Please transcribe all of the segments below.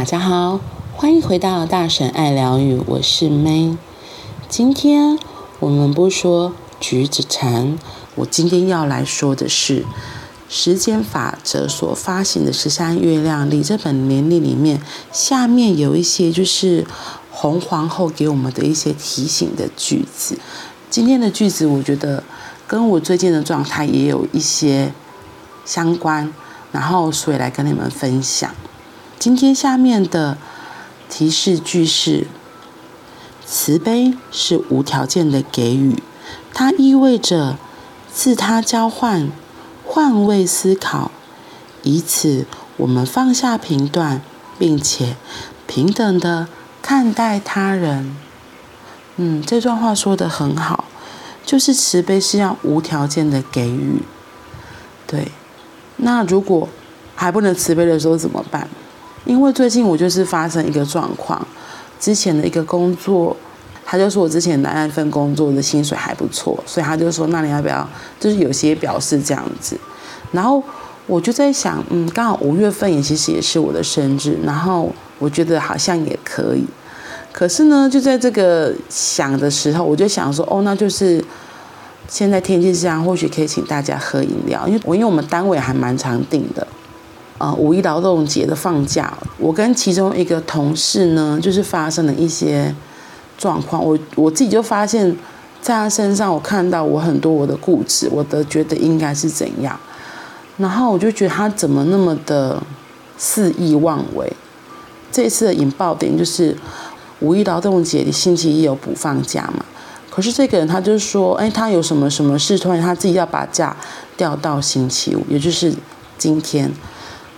大家好，欢迎回到大婶爱疗愈，我是 May。今天我们不说橘子禅，我今天要来说的是时间法则所发行的十三月亮历这本年历里面，下面有一些就是红皇后给我们的一些提醒的句子。今天的句子我觉得跟我最近的状态也有一些相关，然后所以来跟你们分享。今天下面的提示句是：慈悲是无条件的给予，它意味着自他交换、换位思考，以此我们放下评断，并且平等的看待他人。嗯，这段话说得很好，就是慈悲是要无条件的给予。对，那如果还不能慈悲的时候怎么办？因为最近我就是发生一个状况，之前的一个工作，他就说我之前的那份工作的薪水还不错，所以他就说，那你要不要？就是有些表示这样子，然后我就在想，嗯，刚好五月份也其实也是我的生日，然后我觉得好像也可以，可是呢，就在这个想的时候，我就想说，哦，那就是现在天气这样，或许可以请大家喝饮料，因为我因为我们单位还蛮常订的。呃，五一劳动节的放假，我跟其中一个同事呢，就是发生了一些状况。我我自己就发现，在他身上，我看到我很多我的固执，我的觉得应该是怎样。然后我就觉得他怎么那么的肆意妄为。这次的引爆点就是五一劳动节的星期一有补放假嘛，可是这个人他就说，哎，他有什么什么事，突然他自己要把假调到星期五，也就是今天。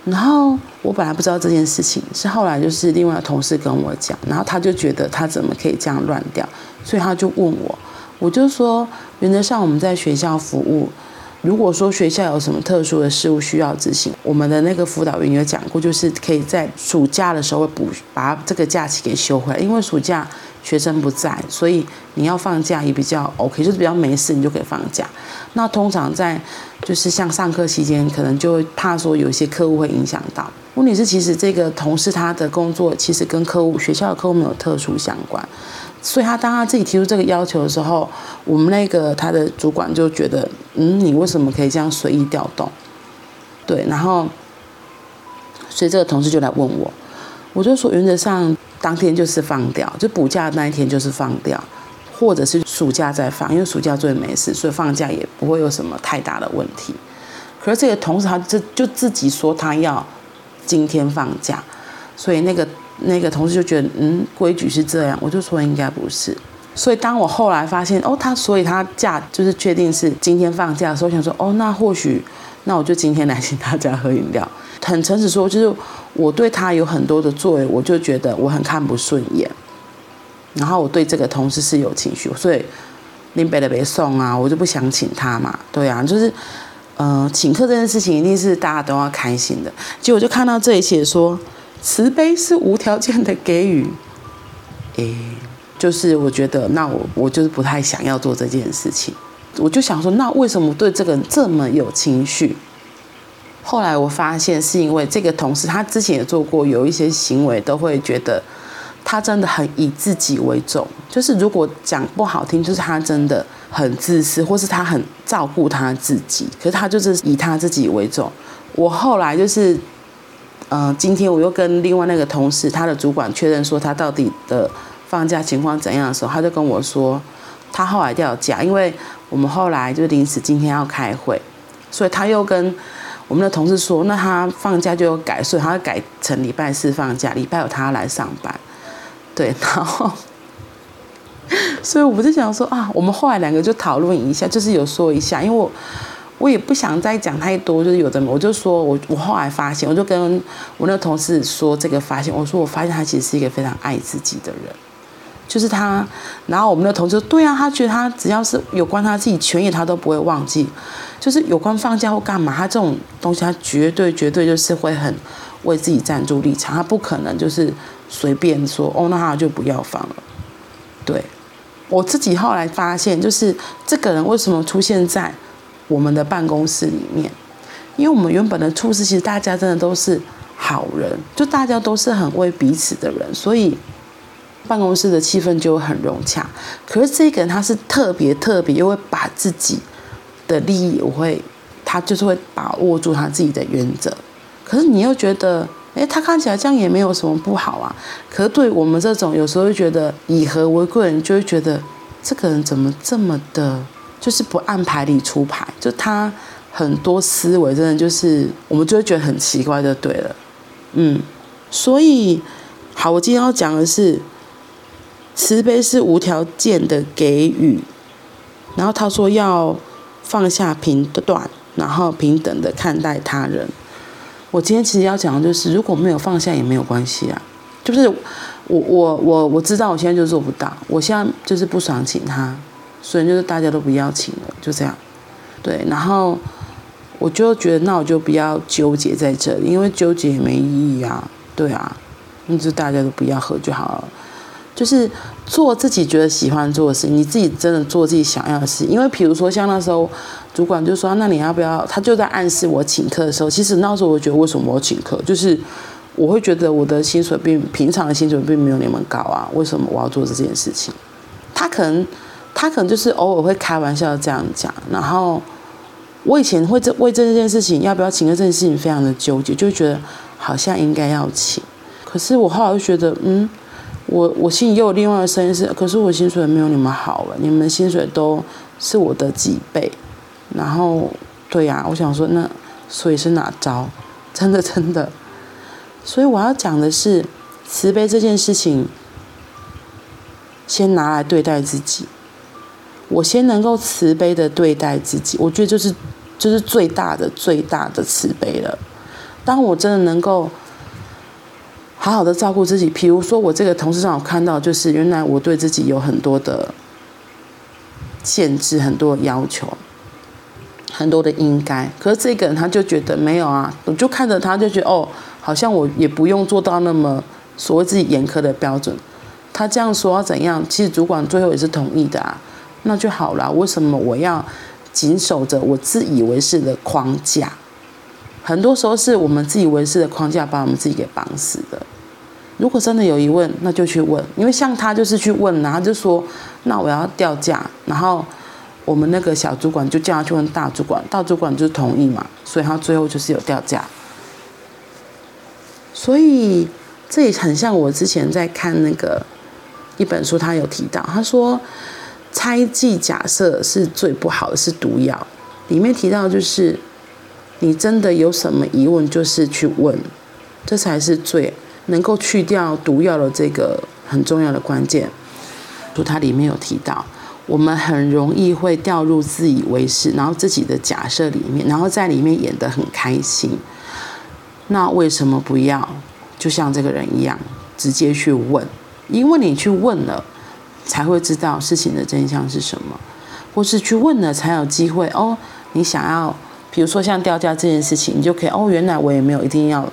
然后我本来不知道这件事情，是后来就是另外同事跟我讲，然后他就觉得他怎么可以这样乱掉，所以他就问我，我就说原则上我们在学校服务，如果说学校有什么特殊的事务需要执行，我们的那个辅导员有讲过，就是可以在暑假的时候补把这个假期给休回来，因为暑假学生不在，所以你要放假也比较 OK，就是比较没事你就可以放假。那通常在就是像上课期间，可能就会怕说有一些客户会影响到。问题是，其实这个同事他的工作其实跟客户学校的客户没有特殊相关，所以他当他自己提出这个要求的时候，我们那个他的主管就觉得，嗯，你为什么可以这样随意调动？对，然后所以这个同事就来问我，我就说原则上当天就是放掉，就补假那一天就是放掉。或者是暑假再放，因为暑假最没事，所以放假也不会有什么太大的问题。可是这个同事他就就自己说他要今天放假，所以那个那个同事就觉得嗯，规矩是这样，我就说应该不是。所以当我后来发现哦，他所以他假就是确定是今天放假的时候，我想说哦，那或许那我就今天来请大家喝饮料。很诚实说，就是我对他有很多的作为，我就觉得我很看不顺眼。然后我对这个同事是有情绪，所以林北的别送啊，我就不想请他嘛。对啊，就是，呃，请客这件事情一定是大家都要开心的。结果就看到这一写说，慈悲是无条件的给予。诶，就是我觉得，那我我就是不太想要做这件事情。我就想说，那为什么对这个人这么有情绪？后来我发现是因为这个同事他之前也做过有一些行为，都会觉得。他真的很以自己为重，就是如果讲不好听，就是他真的很自私，或是他很照顾他自己。可是他就是以他自己为重。我后来就是，呃，今天我又跟另外那个同事，他的主管确认说他到底的放假情况怎样的时候，他就跟我说，他后来调假，因为我们后来就临时今天要开会，所以他又跟我们的同事说，那他放假就改，所以他改成礼拜四放假，礼拜五他要来上班。对，然后，所以我就想说啊，我们后来两个就讨论一下，就是有说一下，因为我我也不想再讲太多，就是有的，我就说我我后来发现，我就跟我那个同事说这个发现，我说我发现他其实是一个非常爱自己的人，就是他，然后我们的同事说对啊，他觉得他只要是有关他自己权益，他都不会忘记，就是有关放假或干嘛，他这种东西他绝对绝对就是会很为自己站住立场，他不可能就是。随便说哦，那他就不要放了。对，我自己后来发现，就是这个人为什么出现在我们的办公室里面？因为我们原本的处事，其实大家真的都是好人，就大家都是很为彼此的人，所以办公室的气氛就很融洽。可是这个人他是特别特别，又会把自己的利益，我会他就是会把握住他自己的原则。可是你又觉得，哎，他看起来这样也没有什么不好啊。可是对我们这种有时候会觉得以和为贵人，就会觉得这个人怎么这么的，就是不按牌理出牌，就他很多思维真的就是我们就会觉得很奇怪，就对了。嗯，所以好，我今天要讲的是，慈悲是无条件的给予。然后他说要放下评断，然后平等的看待他人。我今天其实要讲的就是，如果没有放下也没有关系啊。就是我我我我知道我现在就做不到，我现在就是不爽请他，所以就是大家都不要请了，就这样。对，然后。我就觉得，那我就不要纠结在这里，因为纠结也没意义啊。对啊，那就大家都不要喝就好了。就是做自己觉得喜欢做的事，你自己真的做自己想要的事。因为比如说像那时候，主管就说：“那你要不要？”他就在暗示我请客的时候，其实那时候我觉得为什么我请客？就是我会觉得我的薪水并平常的薪水并没有你们高啊，为什么我要做这件事情？他可能他可能就是偶尔会开玩笑这样讲，然后。我以前会这为这件事情要不要请客这件事情非常的纠结，就觉得好像应该要请，可是我后来就觉得，嗯，我我心里又有另外的声音是，可是我薪水没有你们好了，你们薪水都是我的几倍，然后对呀、啊，我想说那所以是哪招？真的真的，所以我要讲的是慈悲这件事情，先拿来对待自己。我先能够慈悲的对待自己，我觉得就是就是最大的最大的慈悲了。当我真的能够好好的照顾自己，比如说我这个同事让我看到，就是原来我对自己有很多的限制，很多的要求，很多的应该。可是这个人他就觉得没有啊，我就看着他就觉得哦，好像我也不用做到那么所谓自己严苛的标准。他这样说要怎样？其实主管最后也是同意的啊。那就好了。为什么我要谨守着我自以为是的框架？很多时候是我们自以为是的框架把我们自己给绑死的。如果真的有疑问，那就去问。因为像他就是去问，然后就说：“那我要掉价。”然后我们那个小主管就叫他去问大主管，大主管就同意嘛。所以他最后就是有掉价。所以这也很像我之前在看那个一本书，他有提到，他说。猜忌假设是最不好的，是毒药。里面提到就是，你真的有什么疑问，就是去问，这才是最能够去掉毒药的这个很重要的关键。就它里面有提到，我们很容易会掉入自以为是，然后自己的假设里面，然后在里面演得很开心。那为什么不要？就像这个人一样，直接去问，因为你去问了。才会知道事情的真相是什么，或是去问了才有机会哦。你想要，比如说像调价这件事情，你就可以哦。原来我也没有一定要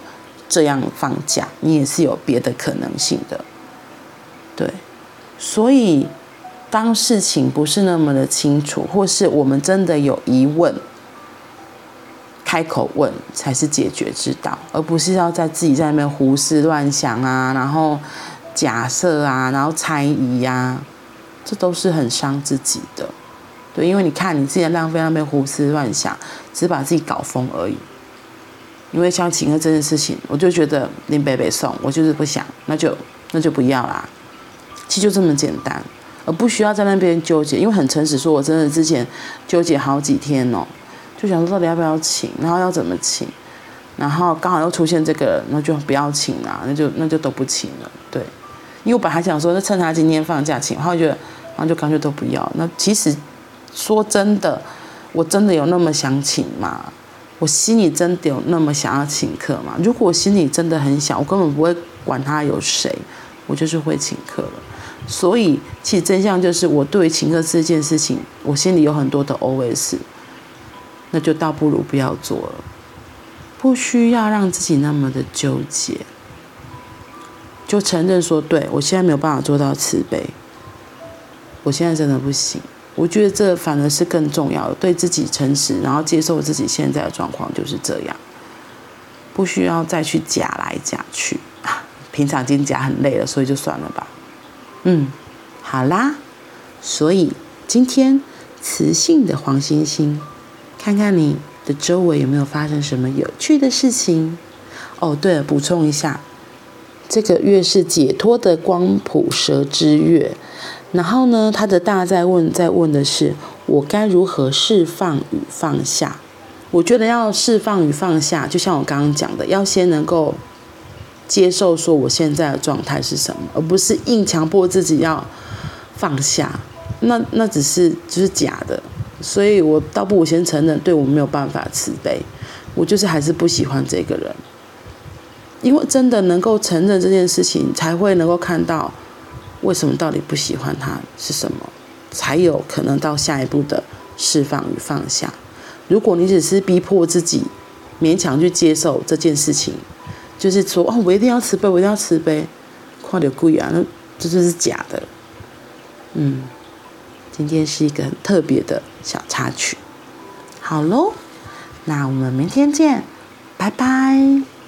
这样放假，你也是有别的可能性的。对，所以当事情不是那么的清楚，或是我们真的有疑问，开口问才是解决之道，而不是要在自己在那边胡思乱想啊，然后。假设啊，然后猜疑呀、啊，这都是很伤自己的，对，因为你看你自己浪费那边胡思乱想，只把自己搞疯而已。因为像请客这件事情，我就觉得林北北送，我就是不想，那就那就不要啦。其实就这么简单，而不需要在那边纠结。因为很诚实说，我真的之前纠结好几天哦，就想说到底要不要请，然后要怎么请，然后刚好又出现这个，那就不要请啦，那就那就都不请了，对。因为我本来想说，那趁他今天放假请，然后觉得，然后就干脆都不要。那其实说真的，我真的有那么想请吗？我心里真的有那么想要请客吗？如果我心里真的很想，我根本不会管他有谁，我就是会请客了。所以，其实真相就是，我对于请客这件事情，我心里有很多的 OS，那就倒不如不要做了，不需要让自己那么的纠结。就承认说，对，我现在没有办法做到慈悲，我现在真的不行。我觉得这反而是更重要的，对自己诚实，然后接受自己现在的状况就是这样。不需要再去假来假去。平常已经假很累了，所以就算了吧。嗯，好啦，所以今天磁性的黄星星，看看你的周围有没有发生什么有趣的事情。哦，对了，补充一下，这个月是解脱的光谱蛇之月。然后呢，他的大在问，在问的是我该如何释放与放下。我觉得要释放与放下，就像我刚刚讲的，要先能够接受说我现在的状态是什么，而不是硬强迫自己要放下。那那只是就是假的。所以我倒不如先承认，对我没有办法慈悲，我就是还是不喜欢这个人。因为真的能够承认这件事情，才会能够看到。为什么到底不喜欢他是什么？才有可能到下一步的释放与放下。如果你只是逼迫自己，勉强去接受这件事情，就是说哦，我一定要慈悲，我一定要慈悲，看到鬼啊，那这就是假的。嗯，今天是一个很特别的小插曲。好喽，那我们明天见，拜拜。